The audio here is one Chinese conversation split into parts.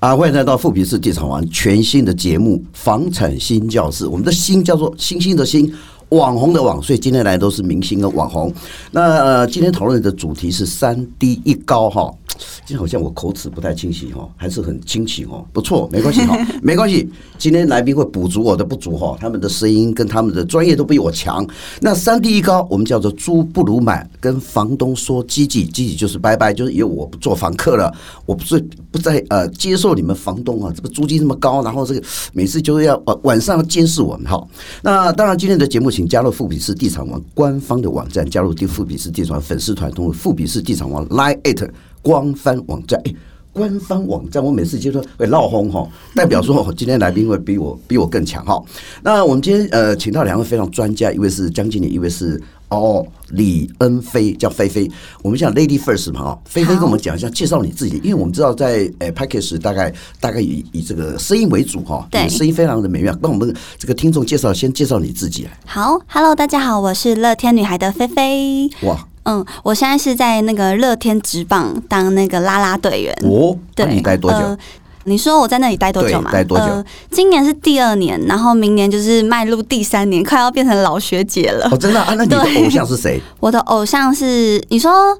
啊，欢迎来到富比市地产王全新的节目《房产新教室》。我们的“新”叫做星星的“星”，网红的“网”，所以今天来都是明星跟网红。那、呃、今天讨论的主题是三低一高哈。今天好像我口齿不太清晰哈，还是很清晰哦，不错，没关系哈，没关系。今天来宾会补足我的不足哈，他们的声音跟他们的专业都比我强。那三低一高，我们叫做租不如买，跟房东说积极，积极就是拜拜，就是因为我不做房客了，我不是不再呃接受你们房东啊，这个租金这么高，然后这个每次就是要晚晚上监视我们哈。那当然，今天的节目请加入富比士地产王官方的网站，加入富比士地产粉丝团，通过富比士地产王 Line at 官方网站，哎，官方网站，我每次就说会闹哄哈，代表说今天来宾会比我比我更强哈。那我们今天呃，请到两位非常专家，一位是江经理，一位是哦李恩菲，叫菲菲。我们讲 Lady First 嘛哈，菲菲跟我们讲一下，介绍你自己，因为我们知道在呃 p a c k a g e 大概大概以以这个声音为主哈，对，声音非常的美妙。帮我们这个听众介绍，先介绍你自己。好，Hello，大家好，我是乐天女孩的菲菲。哇。嗯，我现在是在那个乐天职棒当那个啦啦队员哦。对，你待多久？呃，你说我在那里待多久嘛？待多久？呃，今年是第二年，然后明年就是迈入第三年，快要变成老学姐了。哦，真的啊？那你的偶像是谁？我的偶像是你说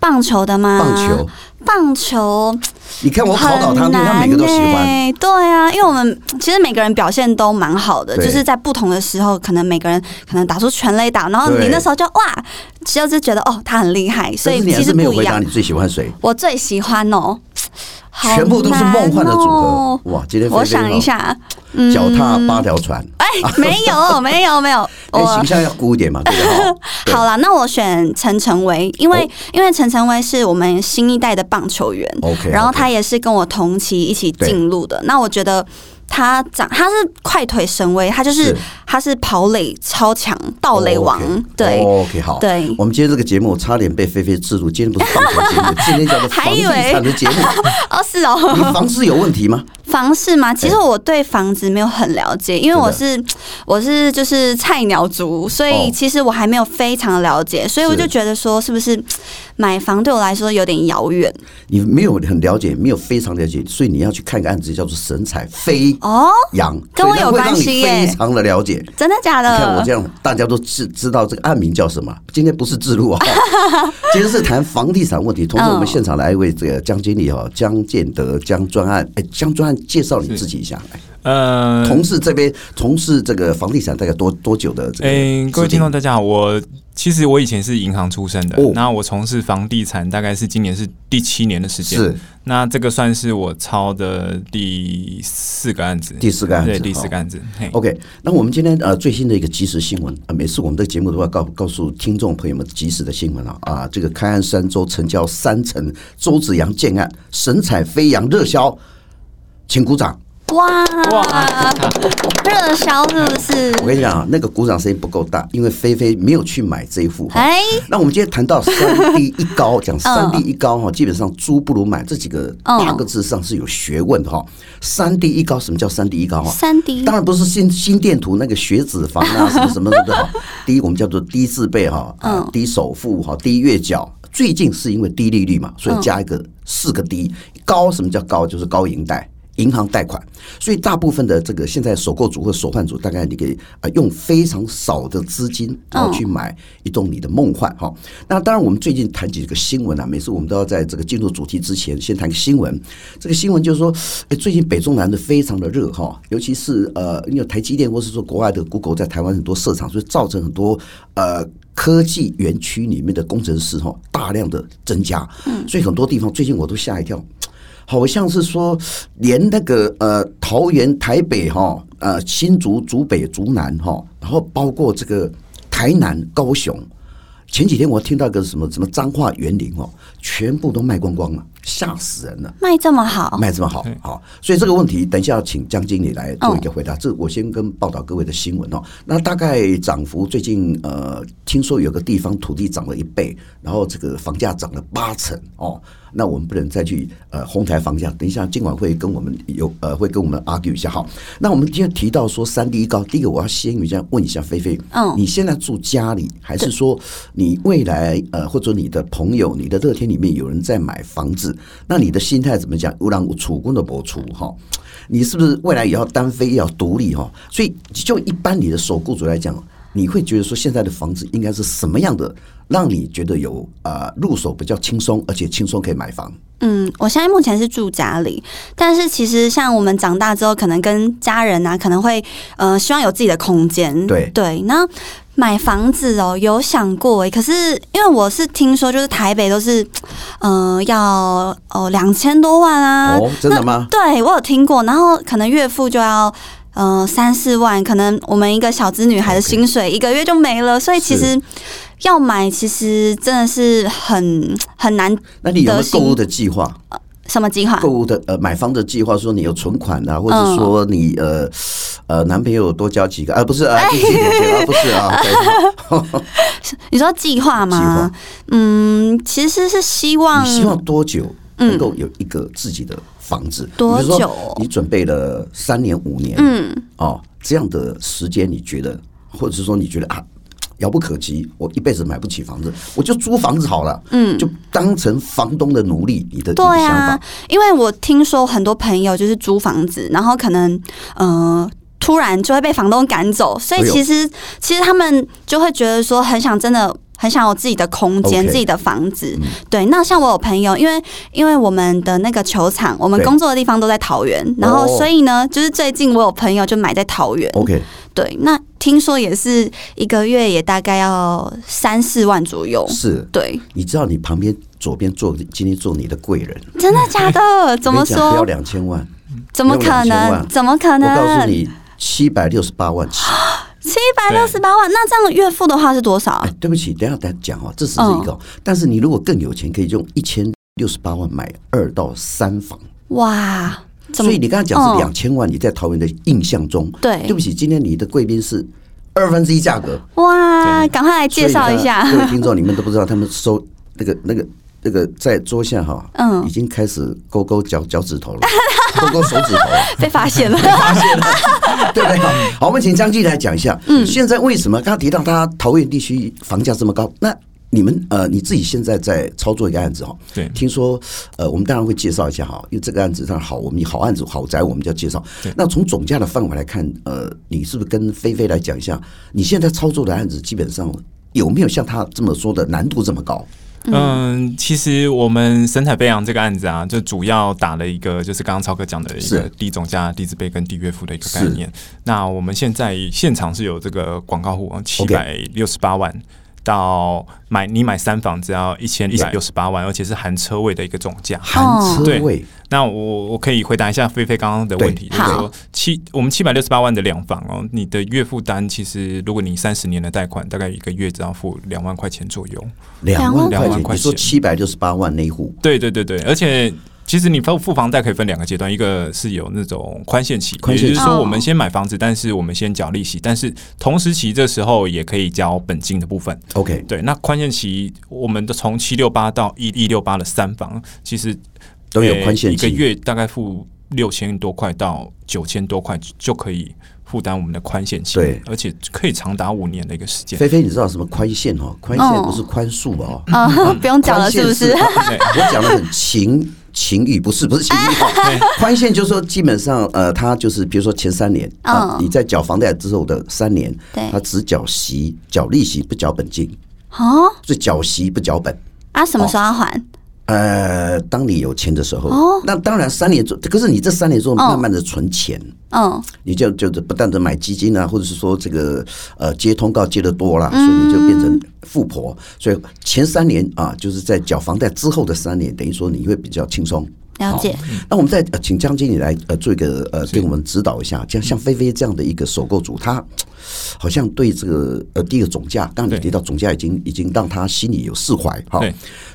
棒球的吗？棒球。棒球，你看我考倒他们，他每个都喜欢。对啊，因为我们其实每个人表现都蛮好的，就是在不同的时候，可能每个人可能打出全垒打，然后你那时候就哇，就是觉得哦，他很厉害。所以其实没有回答你最喜欢谁？我最喜欢哦，全部都是梦幻的组合。哇，今天我想一下，脚踏八条船。哎没有 没有没有，我形象要孤一点嘛，对不 对？好了，那我选陈晨威，因为因为陈晨威是我们新一代的棒球员，OK，然后他也是跟我同期一起进入的，那我觉得。他长他是快腿神威，他就是他是跑垒超强盗垒王，对，OK 好，对，我们今天这个节目差点被菲菲制住，今天不是棒球节目，今天叫做房地产的节目，哦是哦，你房子有问题吗？房市吗？其实我对房子没有很了解，因为我是我是就是菜鸟族，所以其实我还没有非常了解，所以我就觉得说是不是买房对我来说有点遥远？你没有很了解，没有非常了解，所以你要去看个案子叫做神采飞。哦，羊跟我有关系耶，非常的了解，真的假的？你看我这样，大家都知知道这个案名叫什么？今天不是自录啊，今天是谈房地产问题。同时，我们现场来一位这个江经理哈，江建德江专案，哎，江专案介绍你自己一下来。呃，从事这边从事这个房地产大概多多久的？哎，各位听众大家好，我其实我以前是银行出身的，那我从事房地产大概是今年是第七年的时间，是那这个算是我抄的第四个案子，第四个案子，对，第四个案子。OK，那我们今天呃最新的一个即时新闻啊，每次我们的节目都要告告诉听众朋友们即时的新闻啊啊，这个开案三周成交三成，周子阳建案神采飞扬热销，请鼓掌。哇哇，热销是不是？我跟你讲啊，那个鼓掌声音不够大，因为菲菲没有去买这一副。哎，那我们今天谈到三低一高，讲 三低一高哈，基本上租不如买这几个八个字上是有学问的哈。三低一高，什么叫三低一高哈？三低当然不是心心电图那个学子房啊，什么什么的哈。第一，我们叫做低自备哈，啊，低首付哈，低月缴。最近是因为低利率嘛，所以加一个四个低。高，什么叫高？就是高银贷。银行贷款，所以大部分的这个现在首购族或首换族，大概你可以啊用非常少的资金，然后去买一栋你的梦幻哈。那当然，我们最近谈几个新闻啊，每次我们都要在这个进入主题之前，先谈个新闻。这个新闻就是说，哎，最近北中南的非常的热哈，尤其是呃，因为台积电或是说国外的 Google 在台湾很多设厂，所以造成很多呃科技园区里面的工程师哈大量的增加。嗯，所以很多地方最近我都吓一跳。好像是说，连那个呃桃园、台北哈，呃新竹、竹北、竹南哈，然后包括这个台南、高雄，前几天我听到个什么什么彰化园林哦，全部都卖光光了，吓死人了！卖这么好，卖这么好，好，所以这个问题等一下要请江经理来做一个回答。这我先跟报道各位的新闻哦。那大概涨幅最近呃，听说有个地方土地涨了一倍，然后这个房价涨了八成哦。那我们不能再去呃哄抬房价，等一下今晚会跟我们有呃会跟我们 argue 一下哈。那我们今天提到说三低一高，第一个我要先于这样问一下菲菲，嗯，你现在住家里，还是说你未来呃或者你的朋友、你的乐天里面有人在买房子？那你的心态怎么讲？乌兰楚公的博出哈，你是不是未来也要单飞，要独立哈？所以就一般你的首雇主来讲，你会觉得说现在的房子应该是什么样的，让你觉得有呃入手比较轻松，而且轻松可以买房？嗯，我现在目前是住家里，但是其实像我们长大之后，可能跟家人啊，可能会呃希望有自己的空间。对对，那买房子哦，有想过诶，可是因为我是听说，就是台北都是嗯、呃、要哦两千多万啊。哦，真的吗？对，我有听过，然后可能月付就要嗯、呃、三四万，可能我们一个小资女孩的薪水一个月就没了，所以其实。要买其实真的是很很难。那你有没有购物的计划？什么计划？购物的呃，买方的计划，说你有存款啊，或者说你呃呃，男朋友多交几个？啊，不是啊，不是啊。你说计划吗？嗯，其实是希望。你希望多久能够有一个自己的房子？多久？你准备了三年五年？嗯，哦，这样的时间你觉得，或者是说你觉得啊？遥不可及，我一辈子买不起房子，我就租房子好了。嗯，就当成房东的奴隶。你的对啊，因为我听说很多朋友就是租房子，然后可能嗯、呃，突然就会被房东赶走，所以其实、哎、其实他们就会觉得说很想真的很想有自己的空间.自己的房子。对，那像我有朋友，因为因为我们的那个球场，我们工作的地方都在桃园，然后所以呢，就是最近我有朋友就买在桃园。OK。对，那听说也是一个月也大概要三四万左右。是，对。你知道你旁边左边坐今天坐你的贵人，真的假的？怎么说？不要两千万？怎么可能？怎么可能？我告诉你，七百六十八万起。七百六十八万，那这样月付的话是多少？哎，对不起，等下再讲哦，这只是一个。但是你如果更有钱，可以用一千六十八万买二到三房。哇！所以你刚才讲是两千万，你在桃园的印象中，嗯，对，对不起，今天你的贵宾是二分之一价格，哇，赶快来介绍一下。各位听众，你们都不知道，他们收那个、那个、那个在桌下哈，嗯，已经开始勾勾脚脚趾头了，勾勾手指头了，被发现了，被发现了，对不对？好，我们请张经理来讲一下，嗯，现在为什么刚刚提到他桃园地区房价这么高？那你们呃，你自己现在在操作一个案子哈，对，听说呃，我们当然会介绍一下哈，因为这个案子当然好，我们以好案子好宅，我们就要介绍。那从总价的范围来看，呃，你是不是跟菲菲来讲一下，你现在操作的案子基本上有没有像他这么说的难度这么高？嗯，其实我们神采飞扬这个案子啊，就主要打了一个就是刚刚超哥讲的一个地总价、地自备跟地月付的一个概念。那我们现在现场是有这个广告户七百六十八万。到买你买三房只要一千一百六十八万，而且是含车位的一个总价。含车位，那我我可以回答一下菲菲刚刚的问题，就是说七我们七百六十八万的两房哦，你的月负担其实如果你三十年的贷款，大概一个月只要付两万块钱左右。两万两万块钱，你说七百六十八万那一户？对对对对，而且。其实你付付房贷可以分两个阶段，一个是有那种宽限期，也就是说我们先买房子，但是我们先缴利息，但是同时期这时候也可以交本金的部分。OK，对，那宽限期我们的从七六八到一一六八的三房，其实都有宽限期，一个月大概付六千多块到九千多块就可以负担我们的宽限期，对，而且可以长达五年的一个时间。菲菲，你知道什么宽限哦？宽限不是宽恕哦，啊，不用讲了，是不是？我讲的很勤。情欲不是不是情欲。哈，宽限就是说基本上呃，他就是比如说前三年啊，你在缴房贷之后的三年，对，他只缴息缴利息不缴本金，哦，是缴息不缴本。啊，什么时候要还？呃，当你有钱的时候，哦，那当然三年之后，可是你这三年之后慢慢的存钱，嗯，你就就是不断的买基金啊，或者是说这个呃接通告接的多了，所以你就变成富婆。所以前三年啊，就是在缴房贷之后的三年，等于说你会比较轻松。了解。那我们再请江经理来呃做一个呃给我们指导一下，像像菲菲这样的一个首购主，他好像对这个呃第一个总价，刚刚你提到总价已经已经让他心里有释怀哈。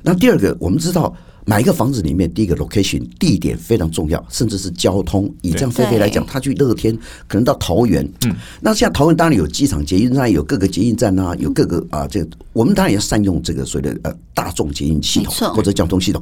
那第二个，我们知道买一个房子里面，第一个 location 地点非常重要，甚至是交通。以这样菲菲来讲，他去乐天可能到桃园，嗯，那像桃园当然有机场捷运站，有各个捷运站啊，有各个啊这个，我们当然也善用这个所谓的呃大众捷运系统或者交通系统。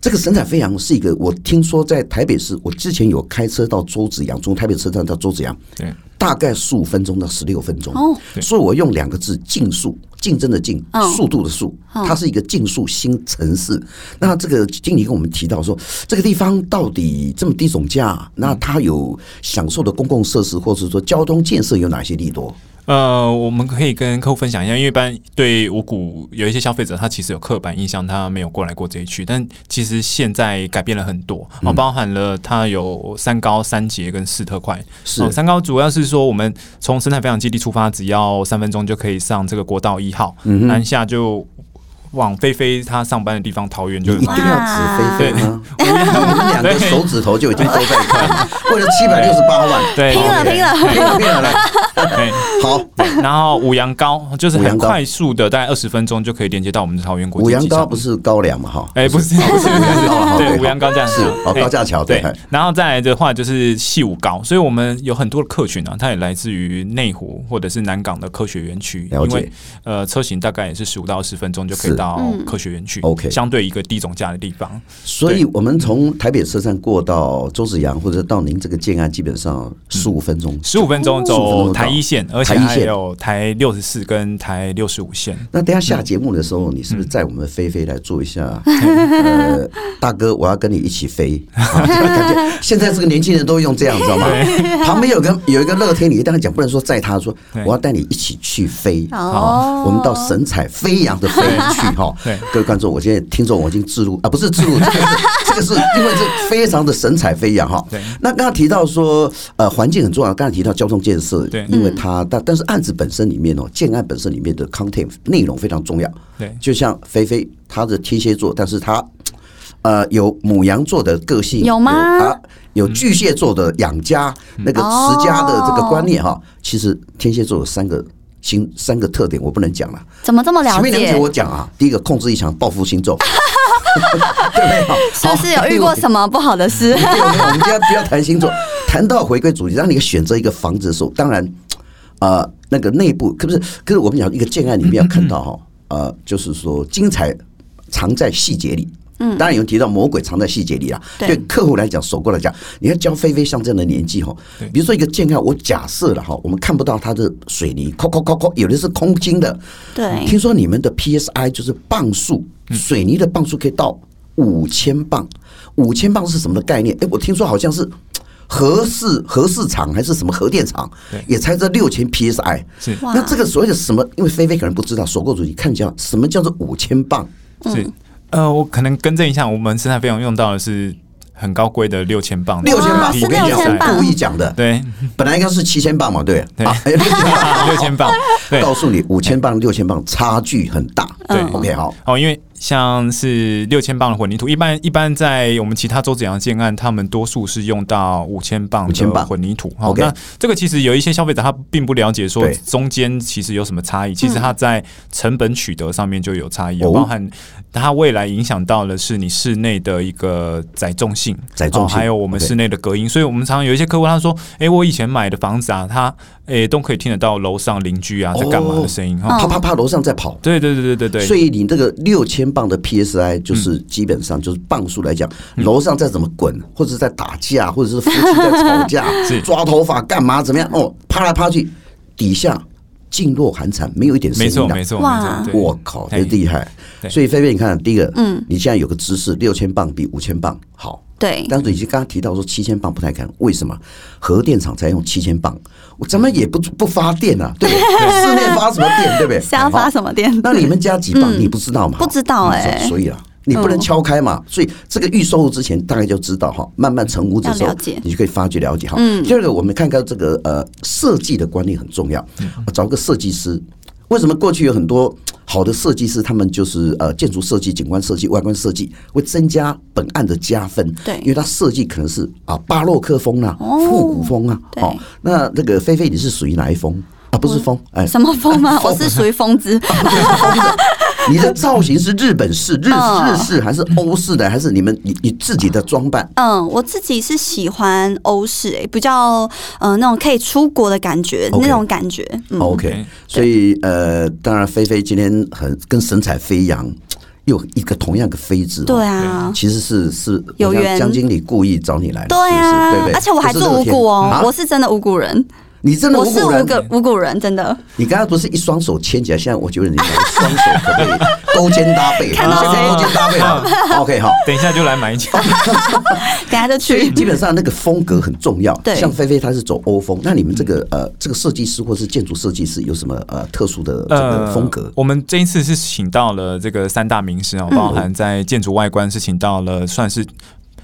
这个神采飞扬是一个，我听说在台北市，我之前有开车到周子阳，从台北车站到周子阳，对，大概十五分钟到十六分钟。哦，所以我用两个字：竞速，竞争的竞，速度的速。它是一个竞速新城市。那这个经理跟我们提到说，这个地方到底这么低总价，那它有享受的公共设施，或者说交通建设有哪些利多？呃，我们可以跟客户分享一下，因为一般对五谷有一些消费者，他其实有刻板印象，他没有过来过这一区，但其实现在改变了很多，哦，包含了它有三高、三节跟四特快。是，哦，三高主要是说我们从生态培养基地出发，只要三分钟就可以上这个国道一号，嗯，南下就。往菲菲她上班的地方桃园，就一定要指菲菲吗？我们两个手指头就已经都在一块了，为了七百六十八万，对，拼了拼了。拼了拼了来。好，然后五羊高就是很快速的，大概二十分钟就可以连接到我们的桃园国际机场。五羊高不是高粱嘛？哈，哎，不是，不是，对，五羊高这样是哦，高架桥对。然后再来的话就是细五高，所以我们有很多的客群啊，它也来自于内湖或者是南港的科学园区，因为呃车型大概也是十五到二十分钟就可以。到科学园区，OK，相对一个低总价的地方，所以我们从台北车站过到周子阳，或者到您这个建案，基本上十五分钟，十五分钟走台一线，而且还有台六十四跟台六十五线。那等下下节目的时候，你是不是载我们飞飞来做一下？呃，大哥，我要跟你一起飞，感觉 现在这个年轻人都用这样，知道吗？旁边有个有一个乐天，你刚才讲不能说载他，说我要带你一起去飞，好，我们到神采飞扬的飞去。好，各位观众，我现在听众我已经置入啊，不是置入，这个是这个是因为这非常的神采飞扬哈。对，那刚刚提到说，呃，环境很重要，刚才提到交通建设，对，因为它但但是案子本身里面哦，建案本身里面的 content 内容非常重要。对，就像菲菲，她的天蝎座，但是她呃有母羊座的个性，有吗？啊，有巨蟹座的养家那个持家的这个观念哈。其实天蝎座有三个。新三个特点我不能讲了，怎么这么了解？前面两点我讲啊，第一个控制欲强，报复心重，对不对？是不是有遇过什么不好的事？我们今天不要谈星座，谈到回归主题，让你选择一个房子的时候，当然，呃，那个内部可不是，可是我们讲一个建案里面要看到哈，呃，就是说精彩藏在细节里。嗯，当然有人提到魔鬼藏在细节里啊。对客户来讲，首购来讲，你要教菲菲像这样的年纪哈，比如说一个健康，我假设了哈，我们看不到它的水泥，扣扣扣扣，有的是空心的。对，听说你们的 PSI 就是磅数，水泥的磅数可以到五千磅，五千磅是什么的概念？哎，我听说好像是核市核市场还是什么核电厂，也才这六千 PSI。是，那这个所谓的什么？因为菲菲可能不知道，首购主你看一下什么叫做五千磅？是。呃，我可能更正一下，我们生产费用用到的是很高贵的六千磅，六千磅，我跟你讲，故意讲的，对，本来应该是七千磅嘛，对，对，六千磅，告诉你五千磅六千磅差距很大，对，OK，好，哦，因为。像是六千磅的混凝土，一般一般在我们其他周子阳建案，他们多数是用到五千磅的混凝土。好，那这个其实有一些消费者他并不了解，说中间其实有什么差异。其实它在成本取得上面就有差异，包含它未来影响到的是你室内的一个载重性，载重性，还有我们室内的隔音。所以我们常常有一些客户他说：“哎，我以前买的房子啊，他哎都可以听得到楼上邻居啊在干嘛的声音，啪啪啪，楼上在跑。”对对对对对对。所以你这个六千。磅的 PSI 就是基本上就是磅数来讲，楼上再怎么滚，或者是在打架，或者是夫妻在 吵架，抓头发干嘛怎么样？哦，啪来啪去，底下噤若寒蝉，没有一点声音。没错，没错，哇！我靠，这厉害！所以菲菲，你看，第一个，嗯，你现在有个姿势，六千磅比五千磅好。对，但是已经刚刚提到说七千磅不太可能，为什么？核电厂才用七千磅，我咱们也不不发电啊，对不对？室内发什么电，对不对？想发什么电？那你们家几磅？你不知道吗？不知道哎，所以啊，你不能敲开嘛。所以这个预售后之前大概就知道哈，慢慢成屋子时候，你就可以发掘了解哈。第二个，我们看看这个呃设计的观念很重要，找个设计师。为什么过去有很多？好的设计师，他们就是呃建筑设计、景观设计、外观设计，会增加本案的加分。对，因为它设计可能是啊巴洛克风啊、复古风啊。哦，那那个菲菲你是属于哪一风啊？不是风，哎，什么风 吗？我是属于疯子。你的造型是日本式、日日式还是欧式的？还是你们你你自己的装扮？嗯，我自己是喜欢欧式，哎，比较呃那种可以出国的感觉，那种感觉。OK，所以呃，当然菲菲今天很跟神采飞扬又一个同样的飞字，对啊，其实是是有缘，江经理故意找你来的，对啊，对不对？而且我还做五股哦，我是真的五股人。你真的我是五个五股人，真的。你刚刚不是一双手牵起来，现在我觉得你双手可不可以勾肩搭背？看到谁勾肩搭背？OK，好，等一下就来买一件，等下就去。基本上那个风格很重要。对，像菲菲她是走欧风，那你们这个呃这个设计师或是建筑设计师有什么呃特殊的这个风格？我们这一次是请到了这个三大名师啊，包含在建筑外观是请到了算是。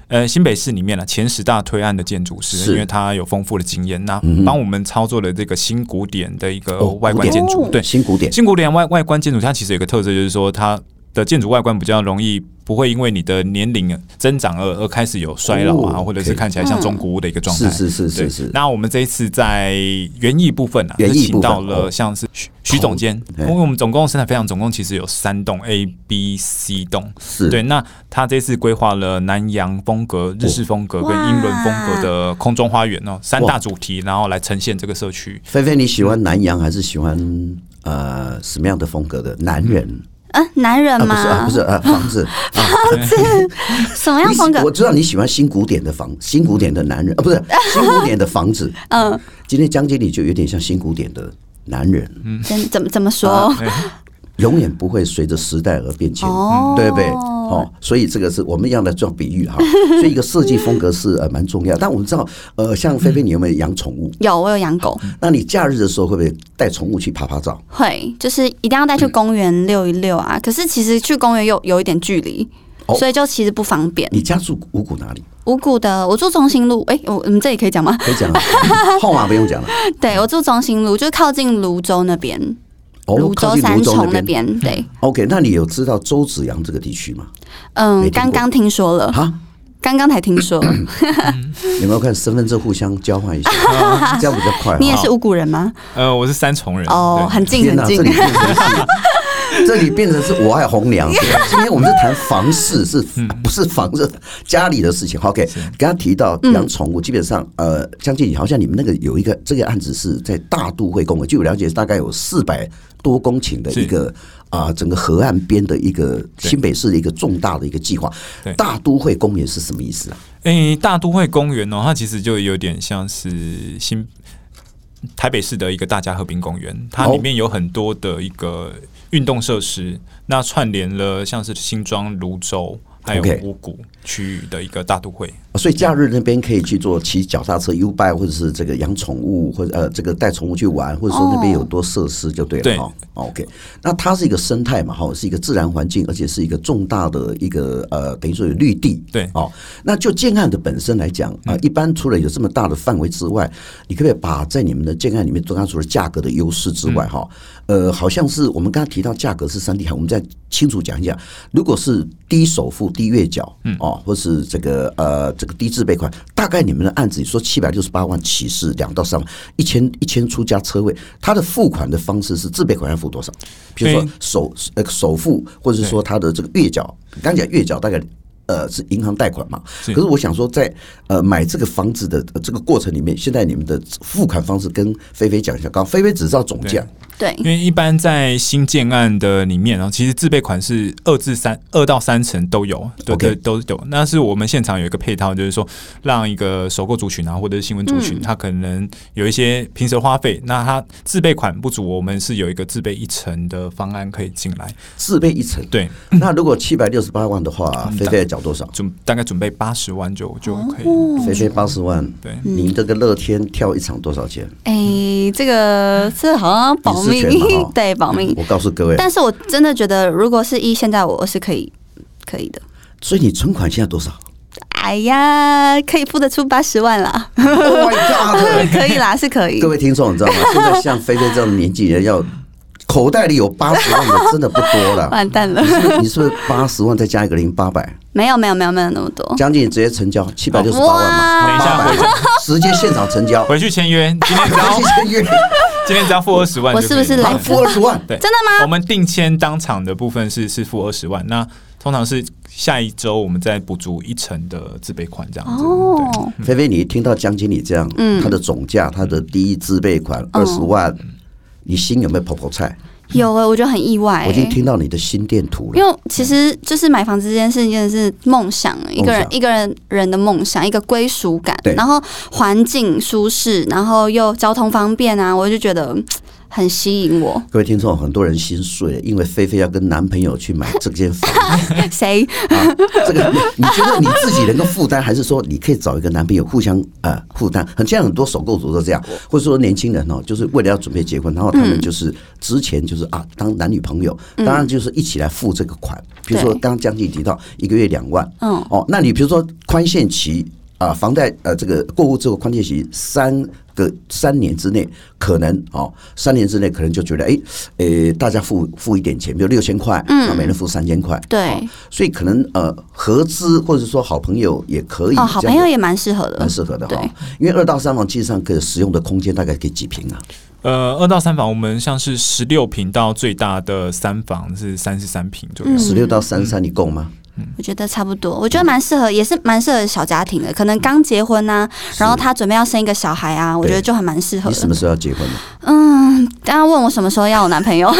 呃，新北市里面呢，前十大推案的建筑师，因为他有丰富的经验，那帮我们操作了这个新古典的一个外观建筑，对，新古典，新古典外外观建筑，它其实有个特色，就是说它的建筑外观比较容易。不会因为你的年龄增长而而开始有衰老啊，或者是看起来像中古屋的一个状态。是是是是是。那我们这一次在园艺部分啊，是请到了像是徐徐总监，因为我们总共生产非常总共其实有三栋 A、B、C 栋。是对。那他这次规划了南洋风格、日式风格跟英伦风格的空中花园哦，三大主题，然后来呈现这个社区。菲菲，你喜欢南洋还是喜欢呃什么样的风格的男人？啊，男人吗？啊、不是，啊不是，啊，房子，房子，什么样风格？我知道你喜欢新古典的房，新古典的男人啊，不是 新古典的房子。嗯，今天江经理就有点像新古典的男人。嗯，怎么怎么说？啊永远不会随着时代而变迁，哦、对不对？哦，所以这个是我们要来做比喻哈。所以一个设计风格是呃蛮重要。但我们知道，呃，像菲菲，你有没有养宠物？有，我有养狗。那你假日的时候会不会带宠物去爬爬照？会，就是一定要带去公园遛一遛啊。嗯、可是其实去公园又有一点距离，哦、所以就其实不方便。你家住五股哪里？五股的，我住中心路。哎、欸，我我们这里可以讲吗？可以讲了，号码不用讲了。对，我住中心路，就是靠近泸州那边。芦洲三重那边，对。OK，那你有知道周子阳这个地区吗？嗯，刚刚听说了。哈，刚刚才听说。有没有看身份证互相交换一下？这样比较快。你也是五谷人吗？呃，我是三重人。哦，很近很近。这里变成是我爱红娘。今天我们是谈房事，是不是房子家里的事情？OK，刚刚提到养宠物，基本上呃，江经理好像你们那个有一个这个案子是在大都会公园，据我了解大概有四百多公顷的一个啊，整个河岸边的一个新北市的一个重大的一个计划。大都会公园是什么意思啊？诶，大都会公园哦，它其实就有点像是新台北市的一个大家和平公园，它里面有很多的一个。运动设施，那串联了像是新庄、泸州，还有五股区域的一个大都会。所以假日那边可以去做骑脚踏车、U-bike，或者是这个养宠物，或者呃这个带宠物去玩，或者说那边有多设施就对了。对，OK。那它是一个生态嘛，哈，是一个自然环境，而且是一个重大的一个呃，等于说有绿地。对，哦，那就建案的本身来讲啊，一般除了有这么大的范围之外，你可不可以把在你们的建案里面，刚刚除了价格的优势之外，哈，呃，好像是我们刚刚提到价格是三 D 海，我们再清楚讲一下，如果是低首付、低月缴，嗯，哦，或是这个呃这个低自备款，大概你们的案子，你说七百六十八万起是两到三万，一千一千出加车位，它的付款的方式是自备款要付多少？比如说首呃首付，或者是说它的这个月缴，刚讲月缴大概。呃，是银行贷款嘛？可是我想说，在呃买这个房子的这个过程里面，现在你们的付款方式跟菲菲讲一下。刚菲菲只知道总价，对，因为一般在新建案的里面，然后其实自备款是二至三二到三层都有，对对都有。那是我们现场有一个配套，就是说让一个首购族群啊，或者是新婚族群，他可能有一些平时花费，那他自备款不足，我们是有一个自备一层的方案可以进来。自备一层，对。那如果七百六十八万的话，菲菲讲。多少？准大概准备八十万就就可以。菲菲八十万，对。您这个乐天跳一场多少钱？哎，这个是好像保密，对，保密。我告诉各位，但是我真的觉得，如果是一现在我是可以可以的。所以你存款现在多少？哎呀，可以付得出八十万了。可以啦，是可以。各位听众，你知道吗？现在像菲菲这样的年纪人要。口袋里有八十万的真的不多了，完蛋了！你是不是八十万再加一个零八百？没有没有没有没有那么多。将近直接成交七百六十八万嘛？等一下回直接现场成交，回去签约。今天只要 签约，今天只要付二十万。我是不是来付二十万？对，真的吗？我们定签当场的部分是是付二十万，那通常是下一周我们再补足一成的自备款这样子。哦，菲菲，你听到江经理这样，嗯，他的总价，他的第一自备款二十万，你心有没有泡泡菜？有哎、欸，我觉得很意外、欸。我已经听到你的心电图了。因为其实就是买房子这件事情，真的是梦想，一个人一个人人的梦想，一个归属感。然后环境舒适，然后又交通方便啊，我就觉得。很吸引我，各位听众，很多人心碎了，因为菲菲要跟男朋友去买这间房。谁？啊，这个你你觉得你自己能够负担，还是说你可以找一个男朋友互相呃负担？很现在很多首购族都这样，或者说年轻人哦，就是为了要准备结婚，然后他们就是之前就是啊当男女朋友，当然就是一起来付这个款。比如说刚刚将近提到一个月两万，嗯，哦，那你比如说宽限期。啊，房贷呃，这个过户之后宽限期三个三年之内，可能哦，三年之内可能就觉得哎，呃，大家付付一点钱，比如六千块，嗯，每人付三千块，对，所以可能呃合资或者说好朋友也可以，哦，好朋友也蛮适合的，蛮适合的哈，因为二到三房基本上可以使用的空间大概可以几平啊？呃，二到三房我们像是十六平到最大的三房是三十三平左右，十六到三十三你够吗？我觉得差不多，我觉得蛮适合，也是蛮适合小家庭的。可能刚结婚呐、啊，然后他准备要生一个小孩啊，我觉得就还蛮适合。你什么时候要结婚呢？嗯，刚刚问我什么时候要有男朋友。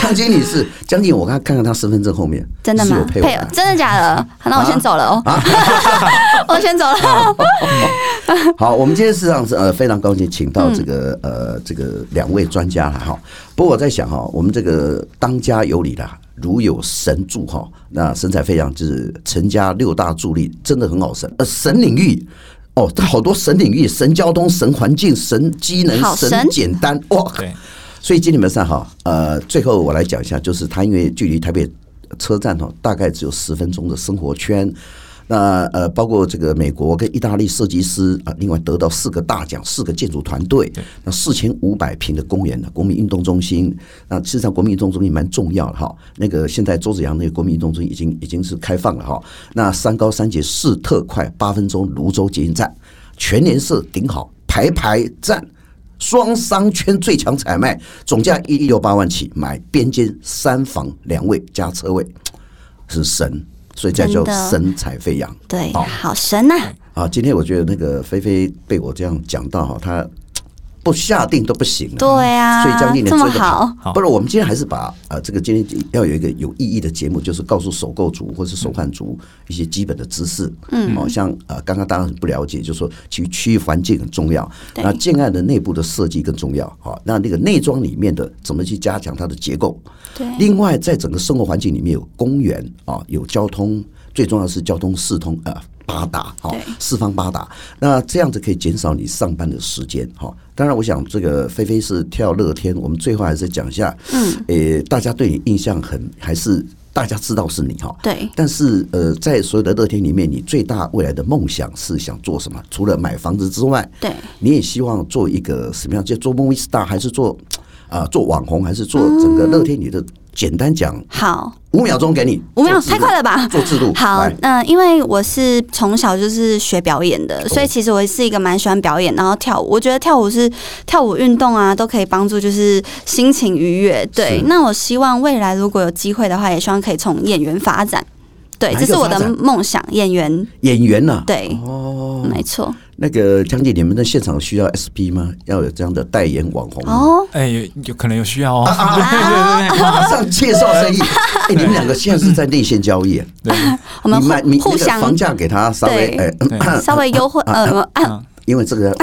江经理是江经理，我刚刚看看他身份证后面，真的吗？配偶，真的假的？好，那我先走了哦。啊、我先走了。好，我们今天实际上是呃非常高兴，请到这个、嗯、呃这个两位专家了哈。不过我在想哈，我们这个当家有理啦。如有神助哈，那神采飞扬就是陈家六大助力，真的很好神。呃，神领域哦，好多神领域，神交通、神环境、神机能、神简单哇。对，所以今天晚上哈，呃，最后我来讲一下，就是它因为距离台北车站哈，大概只有十分钟的生活圈。那呃，包括这个美国跟意大利设计师啊，另外得到四个大奖，四个建筑团队，那四千五百平的公园的国民运动中心，那事实上国民运动中心蛮重要的哈。那个现在周子阳那个国民运动中心已经已经是开放了哈。那三高三捷四特快八分钟泸州捷运站，全年是顶好排排站，双商圈最强采卖，总价一亿六八万起，买边间三房两卫加车位，是神。所以这叫神采飞扬，对，好。神呐！啊，今天我觉得那个菲菲被我这样讲到哈，他不下定都不行了。对啊，所以将近这么好，不如我们今天还是把呃这个今天要有一个有意义的节目，就是告诉首购族或是首换族一些基本的知识。嗯，哦，像呃刚刚当然很不了解，就是说其实区域环境很重要，那建案的内部的设计更重要。好，那那个内装里面的怎么去加强它的结构？对，另外，在整个生活环境里面有公园啊，有交通，最重要是交通四通呃八达哈，四方八达。那这样子可以减少你上班的时间哈。当然，我想这个菲菲是跳乐天，我们最后还是讲一下，嗯，诶，大家对你印象很还是大家知道是你哈，对。但是呃，在所有的乐天里面，你最大未来的梦想是想做什么？除了买房子之外，对，你也希望做一个什么样？就做 movie star 还是做？啊，做网红还是做整个乐天？你的简单讲，好，五秒钟给你，五秒太快了吧？做制度好，那因为我是从小就是学表演的，所以其实我是一个蛮喜欢表演，然后跳舞。我觉得跳舞是跳舞运动啊，都可以帮助就是心情愉悦。对，那我希望未来如果有机会的话，也希望可以从演员发展。对，这是我的梦想，演员。演员呢？对，哦，没错。那个江姐，你们的现场需要 SP 吗？要有这样的代言网红哦？哎，有有可能有需要哦。对对对马上介绍生意。哎，你们两个现在是在内线交易。对，我们互相房价给他稍微哎稍微优惠呃，因为这个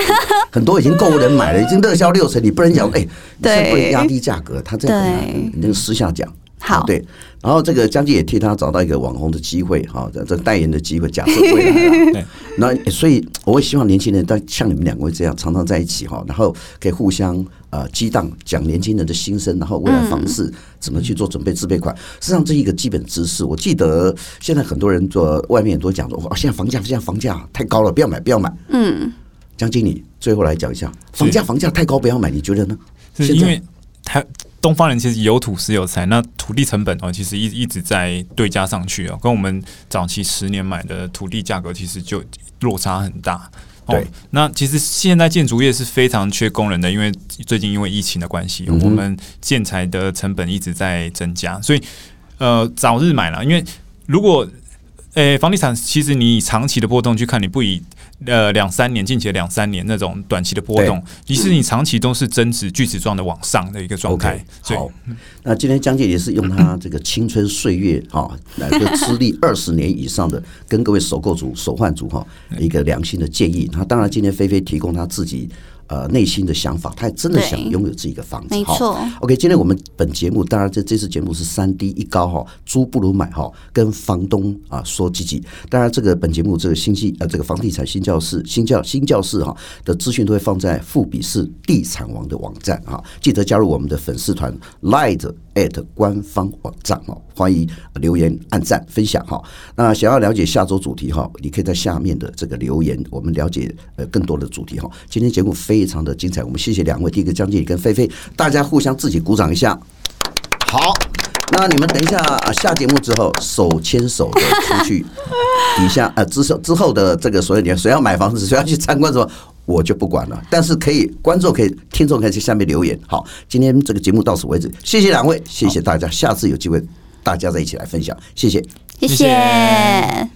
很多已经够人买了，已经热销六成，你不能讲哎，对，不能压低价格，他这样你那个私下讲。好，对，然后这个将军也替他找到一个网红的机会，哈，这代言的机会，假设未来，那所以我也希望年轻人，但像你们两位这样，常常在一起哈，然后可以互相呃激荡，讲年轻人的心声，然后未来方式怎么去做准备自备款，实际上这是一个基本知识。我记得现在很多人做外面很多讲说，哇，现在房价现在房价太高了，不要买，不要买。嗯，江经理最后来讲一下，房价房价太高，不要买，你觉得呢？是因为他。东方人其实有土是有财，那土地成本哦，其实一一直在对加上去哦，跟我们早期十年买的土地价格其实就落差很大。对，那其实现在建筑业是非常缺工人的，因为最近因为疫情的关系，我们建材的成本一直在增加，所以呃，早日买了，因为如果诶房地产其实你以长期的波动去看，你不以呃两三年，近期的两三年那种短期的波动，其实你长期都是增值锯齿状的往上的一个状态。Okay, 好，那今天江姐也是用她这个青春岁月哈，来个资历二十年以上的，跟各位首购族、首换族哈 一个良心的建议。他当然今天菲菲提供他自己。呃，内心的想法，他也真的想拥有自己的房子。没错。OK，今天我们本节目，当然这这次节目是三低一高哈，租不如买哈，跟房东啊说积极。当然，这个本节目这个星期呃，这个房地产新教室、新教新教室哈的资讯都会放在富比士地产王的网站哈，记得加入我们的粉丝团，Light at 官方网站哈，欢迎留言、按赞、分享哈。那想要了解下周主题哈，你可以在下面的这个留言，我们了解呃更多的主题哈。今天节目非。常的精彩，我们谢谢两位，第一个姜经理跟菲菲，大家互相自己鼓掌一下。好，那你们等一下啊下节目之后，手牵手的出去底下 呃之后之后的这个所有人，谁要买房子，谁要去参观什么，我就不管了。但是可以观众可以听众可以在下面留言。好，今天这个节目到此为止，谢谢两位，谢谢大家，下次有机会大家再一起来分享，谢谢，谢谢。